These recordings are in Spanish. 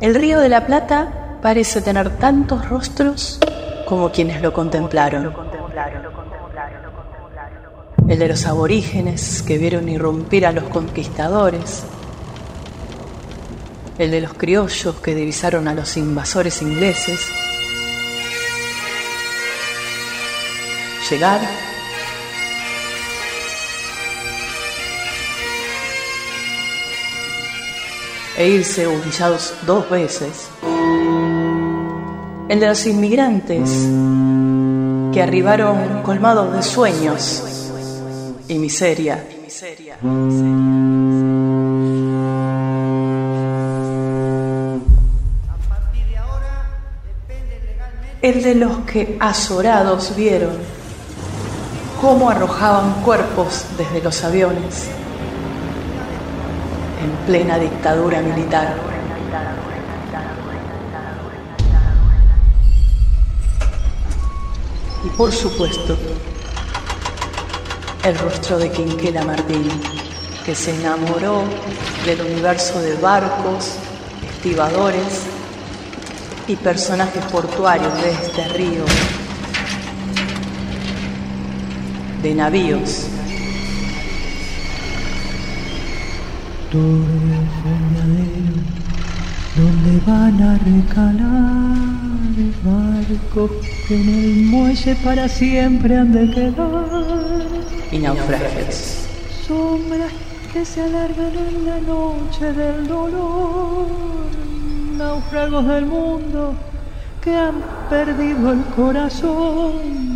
El río de la Plata parece tener tantos rostros como quienes lo contemplaron. El de los aborígenes que vieron irrumpir a los conquistadores. El de los criollos que divisaron a los invasores ingleses. Llegar e irse humillados dos veces. El de los inmigrantes que arribaron colmados de sueños y miseria. El de los que azorados vieron cómo arrojaban cuerpos desde los aviones plena dictadura militar. Y por supuesto, el rostro de Quinquela Martín, que se enamoró del universo de barcos, estibadores y personajes portuarios de este río, de navíos donde van a recalar barcos que en el muelle para siempre han de quedar. Y naufragios. Sombras que se alargan en la noche del dolor. Náufragos del mundo que han perdido el corazón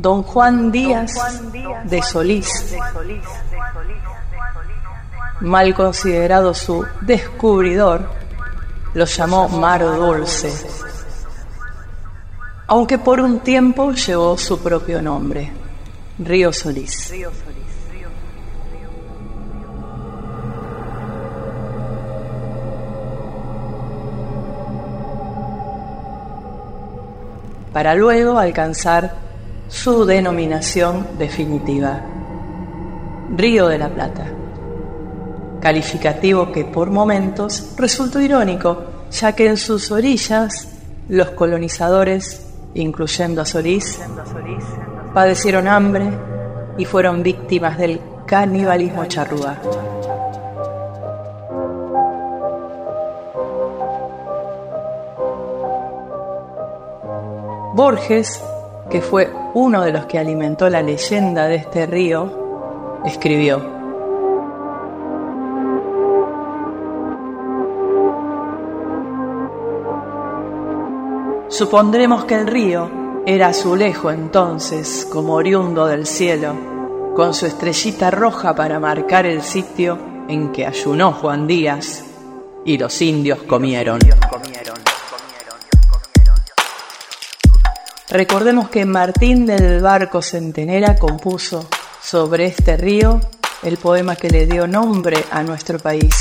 Don Juan Díaz de Solís, mal considerado su descubridor, lo llamó Mar Dulce, aunque por un tiempo llevó su propio nombre, Río Solís. Para luego alcanzar su denominación definitiva, Río de la Plata, calificativo que por momentos resultó irónico, ya que en sus orillas los colonizadores, incluyendo a Solís, padecieron hambre y fueron víctimas del canibalismo charrúa. Borges, que fue uno de los que alimentó la leyenda de este río, escribió, Supondremos que el río era azulejo entonces, como oriundo del cielo, con su estrellita roja para marcar el sitio en que ayunó Juan Díaz y los indios comieron. Recordemos que Martín del Barco Centenera compuso sobre este río el poema que le dio nombre a nuestro país.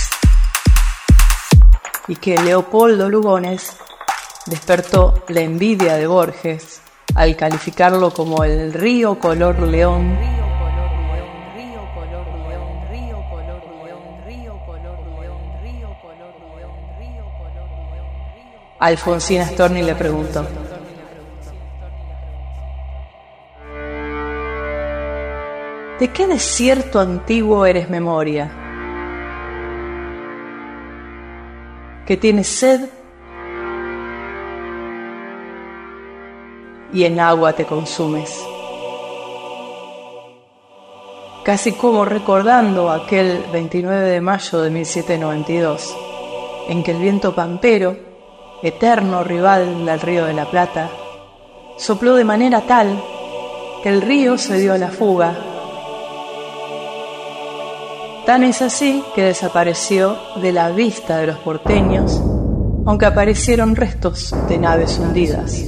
Y que Leopoldo Lugones despertó la envidia de Borges al calificarlo como el río color león. Alfonsina Storni le preguntó ¿De qué desierto antiguo eres memoria? Que tienes sed y en agua te consumes. Casi como recordando aquel 29 de mayo de 1792, en que el viento pampero, eterno rival del río de la Plata, sopló de manera tal que el río se dio a la fuga Tan es así que desapareció de la vista de los porteños, aunque aparecieron restos de naves hundidas.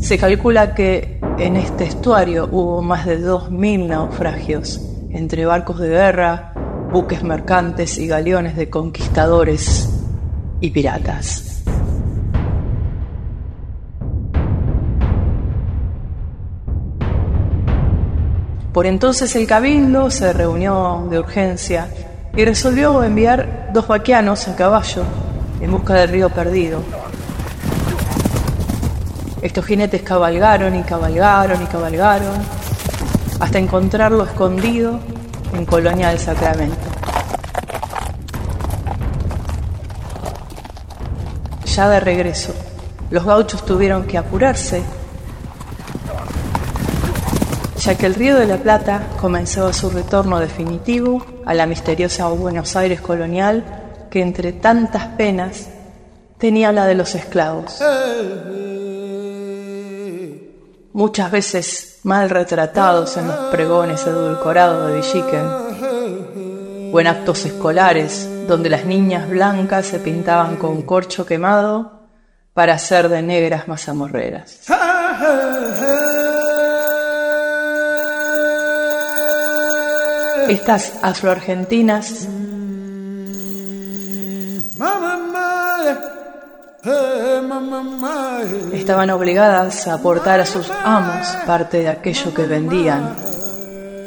Se calcula que en este estuario hubo más de 2.000 naufragios entre barcos de guerra, buques mercantes y galeones de conquistadores y piratas. Por entonces el cabildo se reunió de urgencia y resolvió enviar dos vaquianos a caballo en busca del río perdido. Estos jinetes cabalgaron y cabalgaron y cabalgaron hasta encontrarlo escondido en Colonia del Sacramento. Ya de regreso, los gauchos tuvieron que apurarse, ya que el Río de la Plata comenzaba su retorno definitivo a la misteriosa Buenos Aires colonial que entre tantas penas tenía la de los esclavos. Muchas veces mal retratados en los pregones edulcorados de Villiquen, o en actos escolares donde las niñas blancas se pintaban con corcho quemado para hacer de negras mazamorreras. Estas afroargentinas estaban obligadas a aportar a sus amos parte de aquello que vendían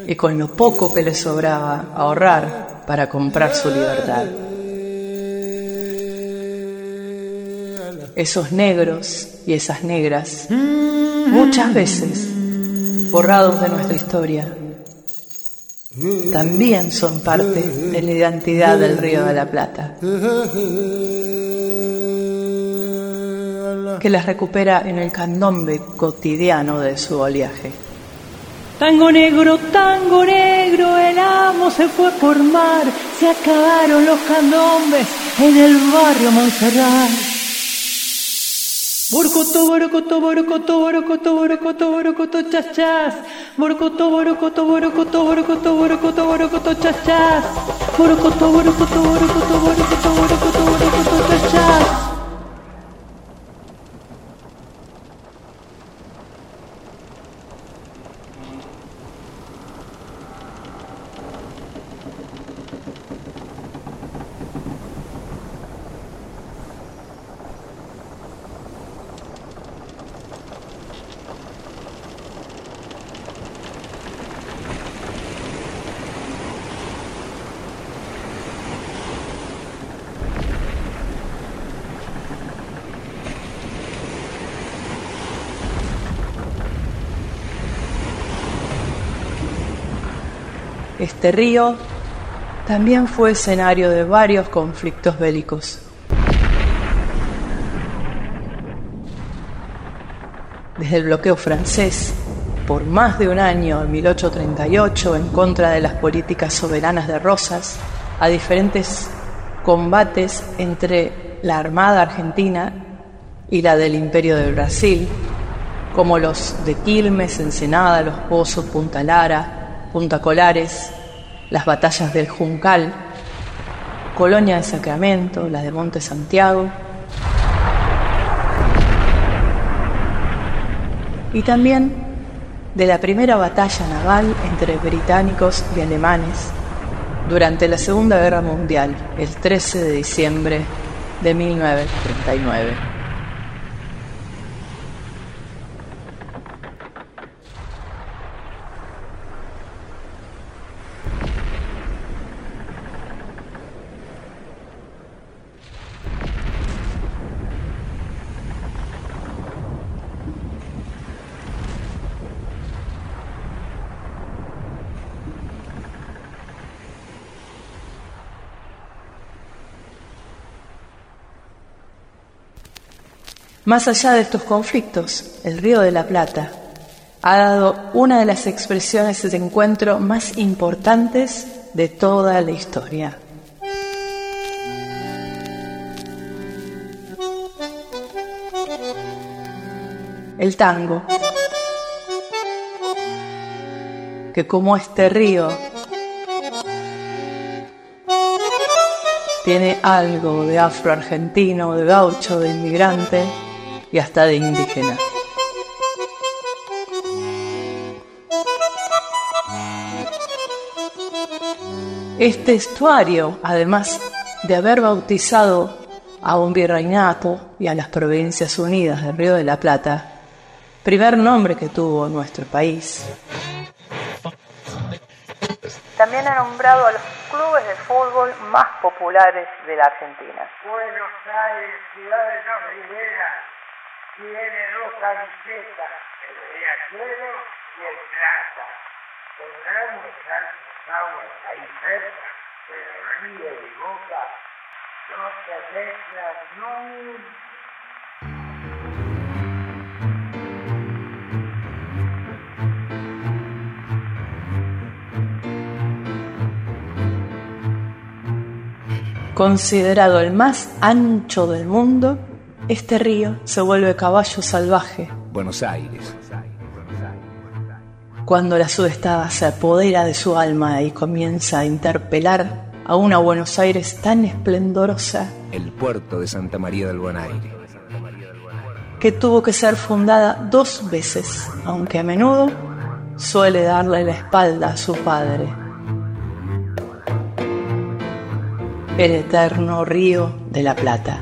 y con lo poco que les sobraba ahorrar para comprar su libertad. Esos negros y esas negras, muchas veces borrados de nuestra historia, también son parte de la identidad del Río de la Plata, que las recupera en el candombe cotidiano de su oleaje. Tango negro, tango negro, el amo se fue por mar, se acabaron los candombes en el barrio Montserrat. モルコット、モルコット、モルコット、モルコット、モルコット、モルコット、チャッチャース。モルコット、モルコット、モルコット、モルコット、モルコット、モルコット、チャッチャース。モルコト、モルコット、モルコット、モルコット、モルコット、モルコット、Este río también fue escenario de varios conflictos bélicos. Desde el bloqueo francés, por más de un año, en 1838, en contra de las políticas soberanas de Rosas, a diferentes combates entre la Armada Argentina y la del Imperio de Brasil, como los de Quilmes, Ensenada, Los Pozos, Punta Lara, Punta Colares, las batallas del Juncal, Colonia de Sacramento, las de Monte Santiago, y también de la primera batalla naval entre británicos y alemanes durante la Segunda Guerra Mundial, el 13 de diciembre de 1939. Más allá de estos conflictos, el Río de la Plata ha dado una de las expresiones de encuentro más importantes de toda la historia. El tango, que como este río tiene algo de afroargentino, de gaucho, de inmigrante, y hasta de indígenas. Este estuario, además de haber bautizado a un virreinato y a las provincias unidas del Río de la Plata, primer nombre que tuvo nuestro país. También ha nombrado a los clubes de fútbol más populares de la Argentina. Buenos Aires, ciudad de la tiene dos camisetas, el riachuelo y el plata. Podrán estar aguas ahí cerca, pero río y boca no se mezclan nunca. Considerado el más ancho del mundo, este río se vuelve caballo salvaje. Buenos Aires. Cuando la sudestada se apodera de su alma y comienza a interpelar a una Buenos Aires tan esplendorosa. El puerto de Santa María del Buen Aire. Que tuvo que ser fundada dos veces, aunque a menudo suele darle la espalda a su padre. el eterno río de la Plata.